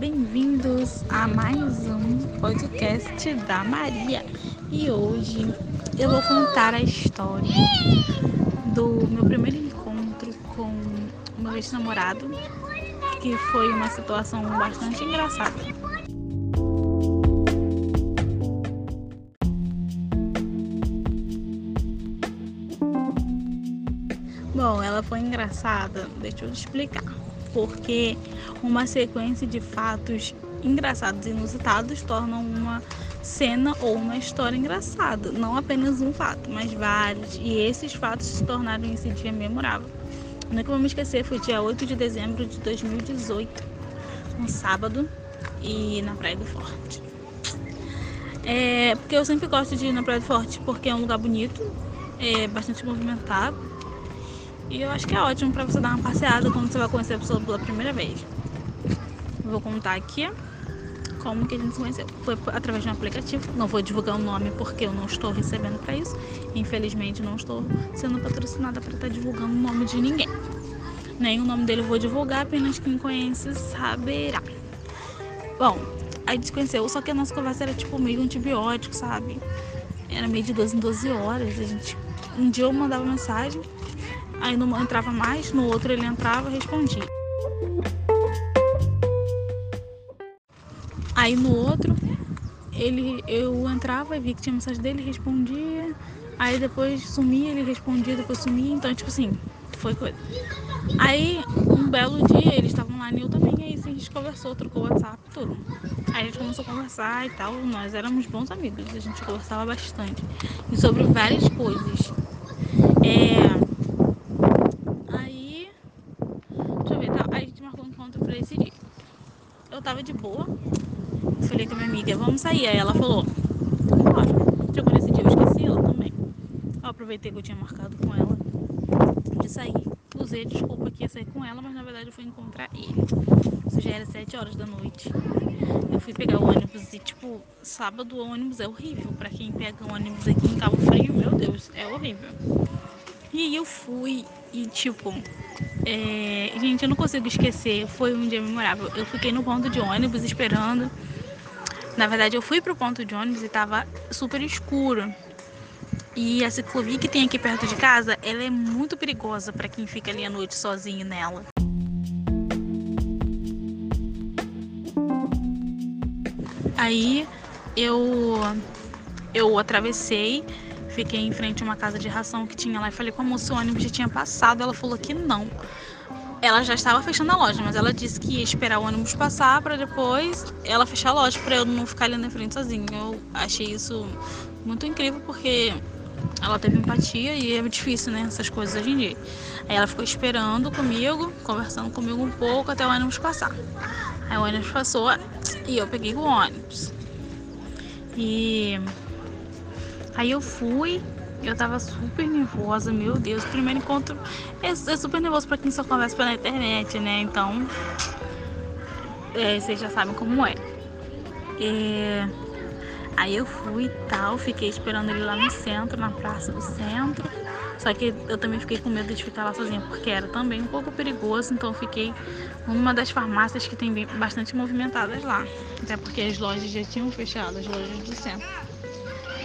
bem-vindos a mais um podcast da Maria. E hoje eu vou contar a história do meu primeiro encontro com o meu ex-namorado, que foi uma situação bastante engraçada. Bom, ela foi engraçada, deixa eu te explicar porque uma sequência de fatos engraçados e inusitados tornam uma cena ou uma história engraçada, não apenas um fato, mas vários, e esses fatos se tornaram esse dia memorável. Nunca vou me esquecer, foi dia 8 de dezembro de 2018, um sábado, e na Praia do Forte. É, porque eu sempre gosto de ir na Praia do Forte porque é um lugar bonito, é bastante movimentado e eu acho que é ótimo para você dar uma passeada quando você vai conhecer a pessoa pela primeira vez. Vou contar aqui como que a gente se conheceu. Foi através de um aplicativo. Não vou divulgar o nome porque eu não estou recebendo para isso. Infelizmente, não estou sendo patrocinada para estar tá divulgando o nome de ninguém. Nem o nome dele eu vou divulgar, apenas quem conhece saberá. Bom, a gente se conheceu, só que a nossa conversa era tipo meio antibiótico, sabe? Era meio de 12 em 12 horas. A gente, um dia eu mandava mensagem Aí não entrava mais, no outro ele entrava e respondia. Aí no outro, ele, eu entrava e vi que tinha mensagem dele, respondia. Aí depois sumia, ele respondia, depois sumia. Então, tipo assim, foi coisa. Aí, um belo dia, eles estavam lá e eu também. Aí assim, a gente conversou, trocou WhatsApp, tudo. Aí a gente começou a conversar e tal. Nós éramos bons amigos, a gente conversava bastante. E sobre várias coisas. É eu tava de boa. Falei com a minha amiga, vamos sair. Aí ela falou, bora. Chegou nesse dia, eu esqueci ela também. Eu aproveitei que eu tinha marcado com ela de sair. Usei desculpa que ia sair com ela, mas na verdade eu fui encontrar ele. Isso já era 7 horas da noite. Eu fui pegar o ônibus e, tipo, sábado o ônibus é horrível. Pra quem pega o ônibus aqui em Cabo Frio, meu Deus, é horrível. E eu fui e, tipo, é, gente, eu não consigo esquecer. Foi um dia memorável. Eu fiquei no ponto de ônibus esperando. Na verdade, eu fui pro ponto de ônibus e tava super escuro. E a ciclovia que tem aqui perto de casa, ela é muito perigosa para quem fica ali à noite sozinho nela. Aí eu eu atravessei Fiquei em frente a uma casa de ração que tinha lá e falei com a moça, o ônibus já tinha passado. Ela falou que não. Ela já estava fechando a loja, mas ela disse que ia esperar o ônibus passar para depois ela fechar a loja para eu não ficar ali na frente sozinha. Eu achei isso muito incrível porque ela teve empatia e é difícil, né? Essas coisas hoje em dia. Aí ela ficou esperando comigo, conversando comigo um pouco até o ônibus passar. Aí o ônibus passou e eu peguei o ônibus. E Aí eu fui, eu tava super nervosa, meu Deus. Primeiro encontro é, é super nervoso pra quem só conversa pela internet, né? Então, é, vocês já sabem como é. é. Aí eu fui e tal, fiquei esperando ele lá no centro, na praça do centro. Só que eu também fiquei com medo de ficar lá sozinha, porque era também um pouco perigoso, então eu fiquei numa das farmácias que tem bastante movimentadas lá. Até porque as lojas já tinham fechado, as lojas do centro.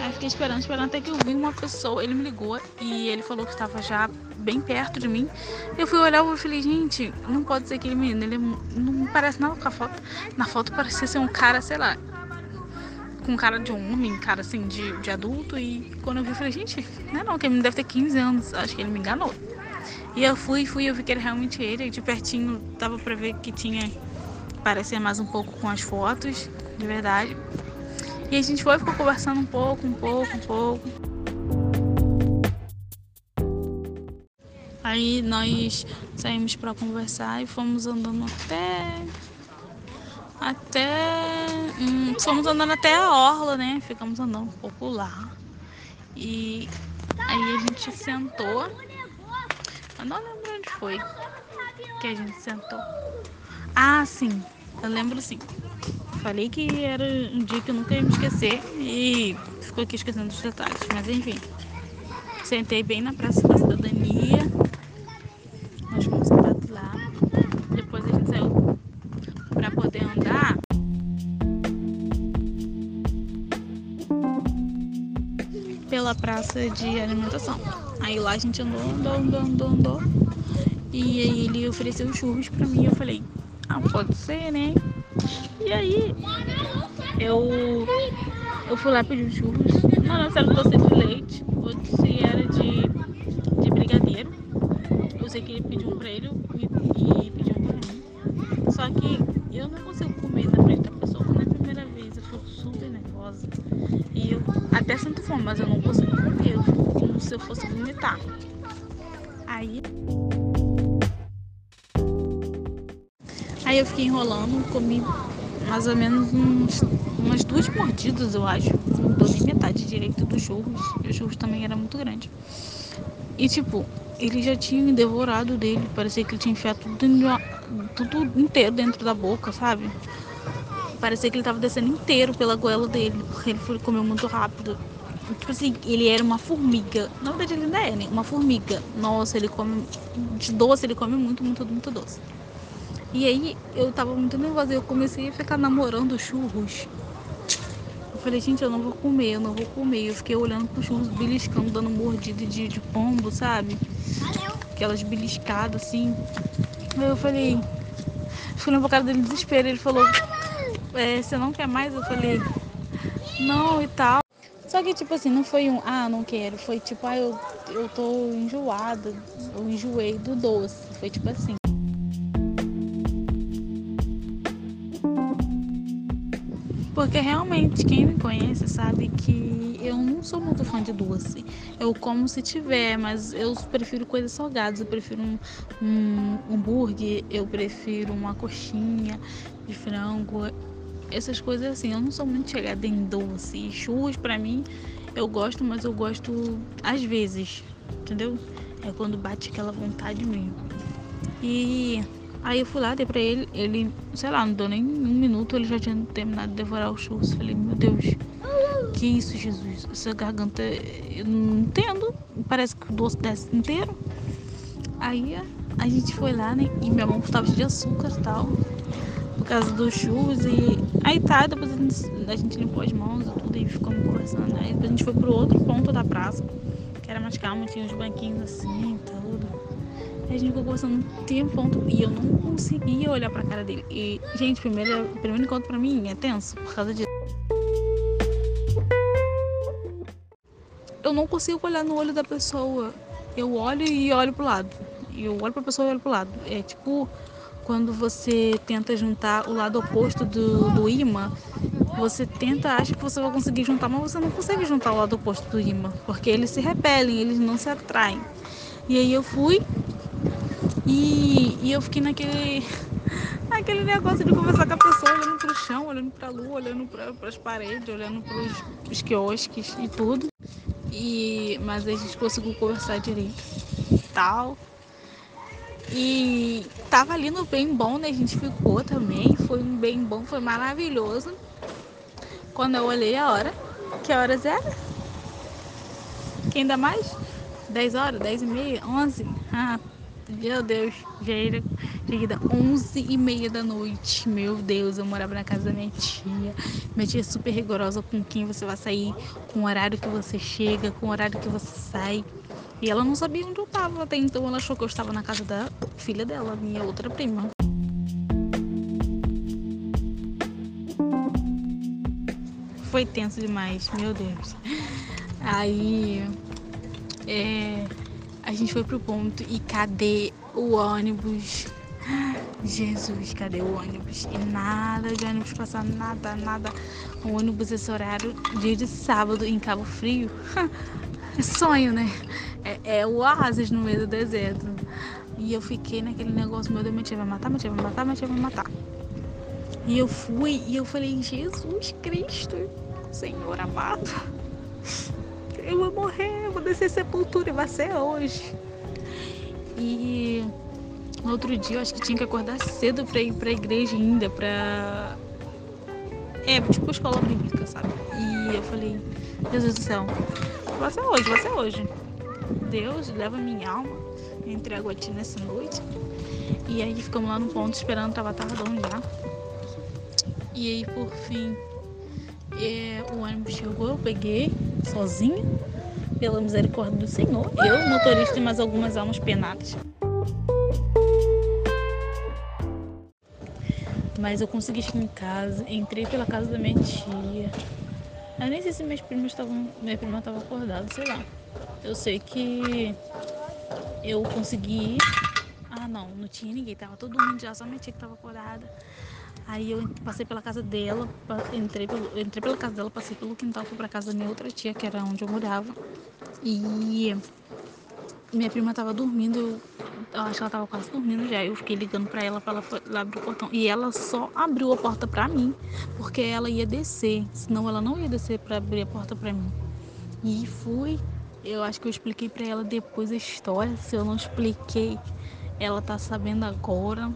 Aí fiquei esperando, esperando até que eu vi uma pessoa. Ele me ligou e ele falou que estava já bem perto de mim. Eu fui olhar e falei, gente, não pode ser aquele menino. Ele não parece nada com a foto. Na foto parecia ser um cara, sei lá, com cara de homem, cara assim, de, de adulto. E quando eu vi, eu falei, gente, não é não, que ele deve ter 15 anos. Acho que ele me enganou. E eu fui, fui, eu vi que era realmente ele. De pertinho dava pra ver que tinha. Parecia mais um pouco com as fotos, de verdade. E a gente foi, ficou conversando um pouco, um pouco, um pouco. Aí nós saímos para conversar e fomos andando até. Até. Hum, fomos andando até a orla, né? Ficamos andando um pouco lá. E aí a gente sentou. Eu não lembro onde foi que a gente sentou. Ah, sim. Eu lembro sim. Falei que era um dia que eu nunca ia me esquecer e ficou aqui esquecendo os detalhes, mas enfim. Sentei bem na Praça da Cidadania. Nós fomos sentados lá. Depois a gente saiu para poder andar. Pela praça de alimentação. Aí lá a gente andou, andou, andou, andou, andou. E aí ele ofereceu churros pra mim. Eu falei, ah, pode ser, né? E aí eu, eu fui lá pedir churros. Não se era doce de leite ou se era de, de brigadeiro. Eu sei que ele pediu um pra ele e, e pediu um pra mim. Só que eu não consigo comer na frente da pessoa quando é a primeira vez. Eu fico super nervosa. E eu até sinto fome, mas eu não consigo comer. Eu fico como se eu fosse vomitar. Aí. Aí eu fiquei enrolando, comi mais ou menos uns, umas duas mordidas, eu acho. Não dou nem metade direito dos churros. E o churros também era muito grande. E tipo, ele já tinha devorado dele. Parecia que ele tinha enfiado tudo, tudo inteiro dentro da boca, sabe? Parecia que ele tava descendo inteiro pela goela dele, porque ele foi, comeu muito rápido. Tipo assim, ele era uma formiga. Na verdade, ele ainda é, né? Uma formiga. Nossa, ele come. De doce, ele come muito, muito, muito doce. E aí eu tava muito nervosa e eu comecei a ficar namorando churros. Eu falei, gente, eu não vou comer, eu não vou comer. Eu fiquei olhando pro churros beliscando, dando mordida de, de pombo, sabe? Aquelas beliscadas assim. Aí eu falei, fui na cara dele desespero. Ele falou, é, você não quer mais? Eu falei, não e tal. Só que, tipo assim, não foi um, ah, não quero. Foi tipo, ah, eu, eu tô enjoada. Eu enjoei do doce. Foi tipo assim. Porque realmente quem me conhece sabe que eu não sou muito fã de doce. Eu como se tiver, mas eu prefiro coisas salgadas. Eu prefiro um, um hambúrguer, eu prefiro uma coxinha de frango. Essas coisas assim, eu não sou muito chegada em doce. Churros pra mim eu gosto, mas eu gosto às vezes, entendeu? É quando bate aquela vontade mesmo. E Aí eu fui lá, dei pra ele, ele, sei lá, não deu nem um minuto, ele já tinha terminado de devorar o churros. Falei, meu Deus, que isso, Jesus? Essa garganta, eu não entendo. Parece que o doce desce inteiro. Aí a gente foi lá, né? E minha mão estava de açúcar e tal. Por causa dos churros. E aí tá, depois a gente, a gente limpou as mãos e tudo e ficamos conversando. Aí depois a gente foi pro outro ponto da praça, que era mais calmo, tinha uns banquinhos assim e tudo. A gente ficou conversando um tempão e eu não conseguia olhar pra cara dele. E, gente, primeiro, primeiro encontro pra mim é tenso por causa disso. Eu não consigo olhar no olho da pessoa. Eu olho e olho pro lado. Eu olho pra pessoa e olho pro lado. É tipo quando você tenta juntar o lado oposto do, do imã. Você tenta, acha que você vai conseguir juntar, mas você não consegue juntar o lado oposto do imã. Porque eles se repelem, eles não se atraem. E aí eu fui e, e eu fiquei naquele, naquele negócio de conversar com a pessoa, olhando pro chão, olhando pra lua, olhando para as paredes, olhando pros, pros quiosques e tudo. E, mas a gente conseguiu conversar direito tal. E tava ali no bem bom, né? A gente ficou também. Foi um bem bom, foi maravilhoso. Quando eu olhei a hora, que horas era? Quem dá mais? 10 horas, 10 e meia, 11? Ah, meu Deus, já era chegada 11 e meia da noite. Meu Deus, eu morava na casa da minha tia. Minha tia é super rigorosa com quem você vai sair, com o horário que você chega, com o horário que você sai. E ela não sabia onde eu estava até então. Ela achou que eu estava na casa da filha dela, minha outra prima. Foi tenso demais, meu Deus. Aí. É a gente foi pro ponto e cadê o ônibus? Jesus, cadê o ônibus? E nada de ônibus passando, nada, nada. O ônibus esse horário, dia de sábado em Cabo Frio. É sonho, né? É, é o oásis no meio do deserto. E eu fiquei naquele negócio, meu Deus, minha tia vai matar, minha tia vai matar, minha tia vai matar. E eu fui e eu falei, Jesus Cristo, Senhor amado eu vou morrer, eu vou descer sepultura e vai ser hoje. E no outro dia eu acho que tinha que acordar cedo pra ir pra igreja ainda, pra. É, tipo escola bíblica, sabe? E eu falei, Jesus do céu, vai ser hoje, vai ser hoje. Deus leva minha alma, eu entrego a ti nessa noite. E aí ficamos lá no ponto esperando, tava tardão já. E aí por fim é, o ônibus chegou, eu peguei sozinha. pela misericórdia do Senhor. Eu, motorista e mais algumas almas penadas. Mas eu consegui chegar em casa, entrei pela casa da minha tia. Eu nem sei se meus primos estavam. Minha prima estava acordada, sei lá. Eu sei que eu consegui. Ah não, não tinha ninguém, tava todo mundo já, só minha tia que tava acordada. Aí eu passei pela casa dela, entrei, pelo, entrei pela casa dela, passei pelo quintal, fui pra casa da minha outra tia, que era onde eu morava. E minha prima tava dormindo, eu, eu acho que ela tava quase dormindo já. Eu fiquei ligando pra ela pra ela, ela abrir o portão. E ela só abriu a porta pra mim, porque ela ia descer. Senão ela não ia descer pra abrir a porta pra mim. E fui. Eu acho que eu expliquei pra ela depois a história. Se eu não expliquei, ela tá sabendo agora.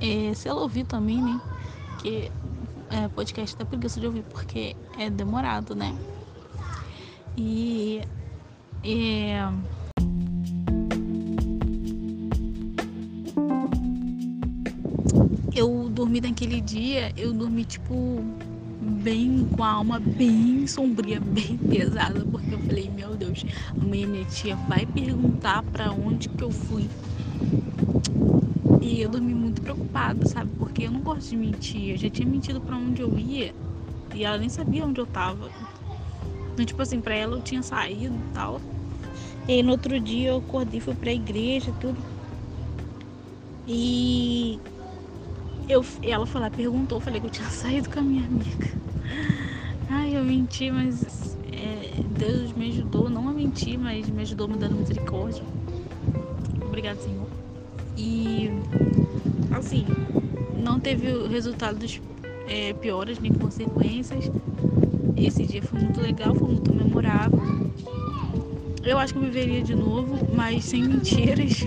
É, se ela ouvir também, né? Que é, podcast dá preguiça de ouvir porque é demorado, né? E. É, eu dormi naquele dia, eu dormi tipo bem com a alma bem sombria, bem pesada, porque eu falei, meu Deus, amanhã minha tia vai perguntar para onde que eu fui. E eu dormi muito preocupada, sabe? Porque eu não gosto de mentir. Eu já tinha mentido para onde eu ia e ela nem sabia onde eu tava. Então, tipo assim, pra ela eu tinha saído e tal. E aí, no outro dia eu acordei, fui pra igreja tudo. E eu, ela foi lá, perguntou, falei que eu tinha saído com a minha amiga. Ai, eu menti, mas é, Deus me ajudou, não a mentir, mas me ajudou me dando misericórdia. Obrigado, Senhor. E assim, não teve resultados é, piores nem consequências. Esse dia foi muito legal, foi muito memorável. Eu acho que eu viveria de novo, mas sem mentiras,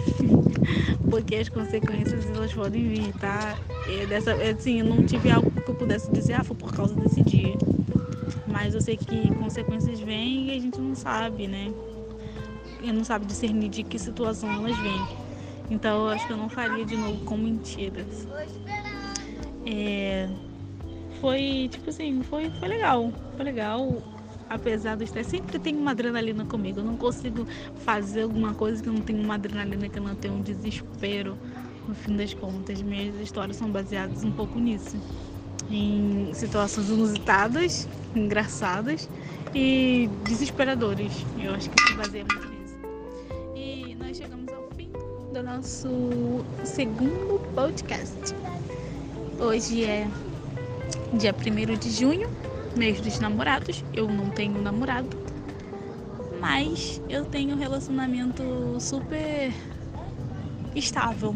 porque as consequências elas podem vir, tá? E dessa, assim, eu não tive algo que eu pudesse dizer, ah, foi por causa desse dia. Mas eu sei que consequências vêm e a gente não sabe, né? E não sabe discernir de que situação elas vêm. Então eu acho que eu não faria de novo com mentiras. É, foi, tipo assim, foi, foi legal. Foi legal. Apesar do estresse, sempre tem uma adrenalina comigo. Eu não consigo fazer alguma coisa que não tenha uma adrenalina, que não tenha um desespero. No fim das contas, minhas histórias são baseadas um pouco nisso. Em situações inusitadas, engraçadas e desesperadoras. Eu acho que se baseia muito do nosso segundo podcast. Hoje é dia 1 de junho, mês dos namorados. Eu não tenho namorado, mas eu tenho um relacionamento super estável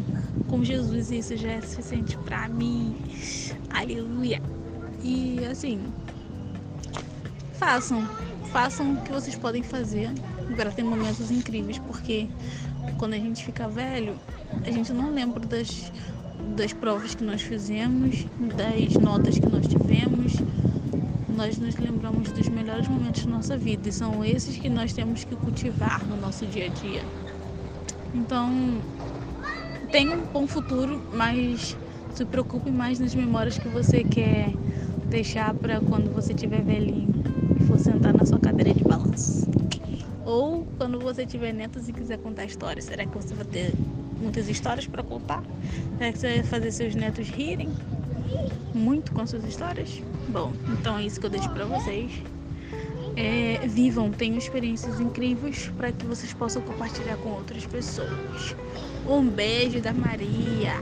com Jesus e isso já é suficiente para mim. Aleluia. E assim, façam, façam o que vocês podem fazer para ter momentos incríveis, porque quando a gente fica velho, a gente não lembra das das provas que nós fizemos, das notas que nós tivemos, nós nos lembramos dos melhores momentos da nossa vida e são esses que nós temos que cultivar no nosso dia a dia. Então, tenha um bom futuro, mas se preocupe mais nas memórias que você quer deixar para quando você tiver velhinho e for sentar na sua cadeira de balanço. Ou quando você tiver netos e quiser contar histórias, será que você vai ter muitas histórias para contar? Será que você vai fazer seus netos rirem muito com suas histórias? Bom, então é isso que eu deixo para vocês. É, vivam, tenham experiências incríveis para que vocês possam compartilhar com outras pessoas. Um beijo da Maria.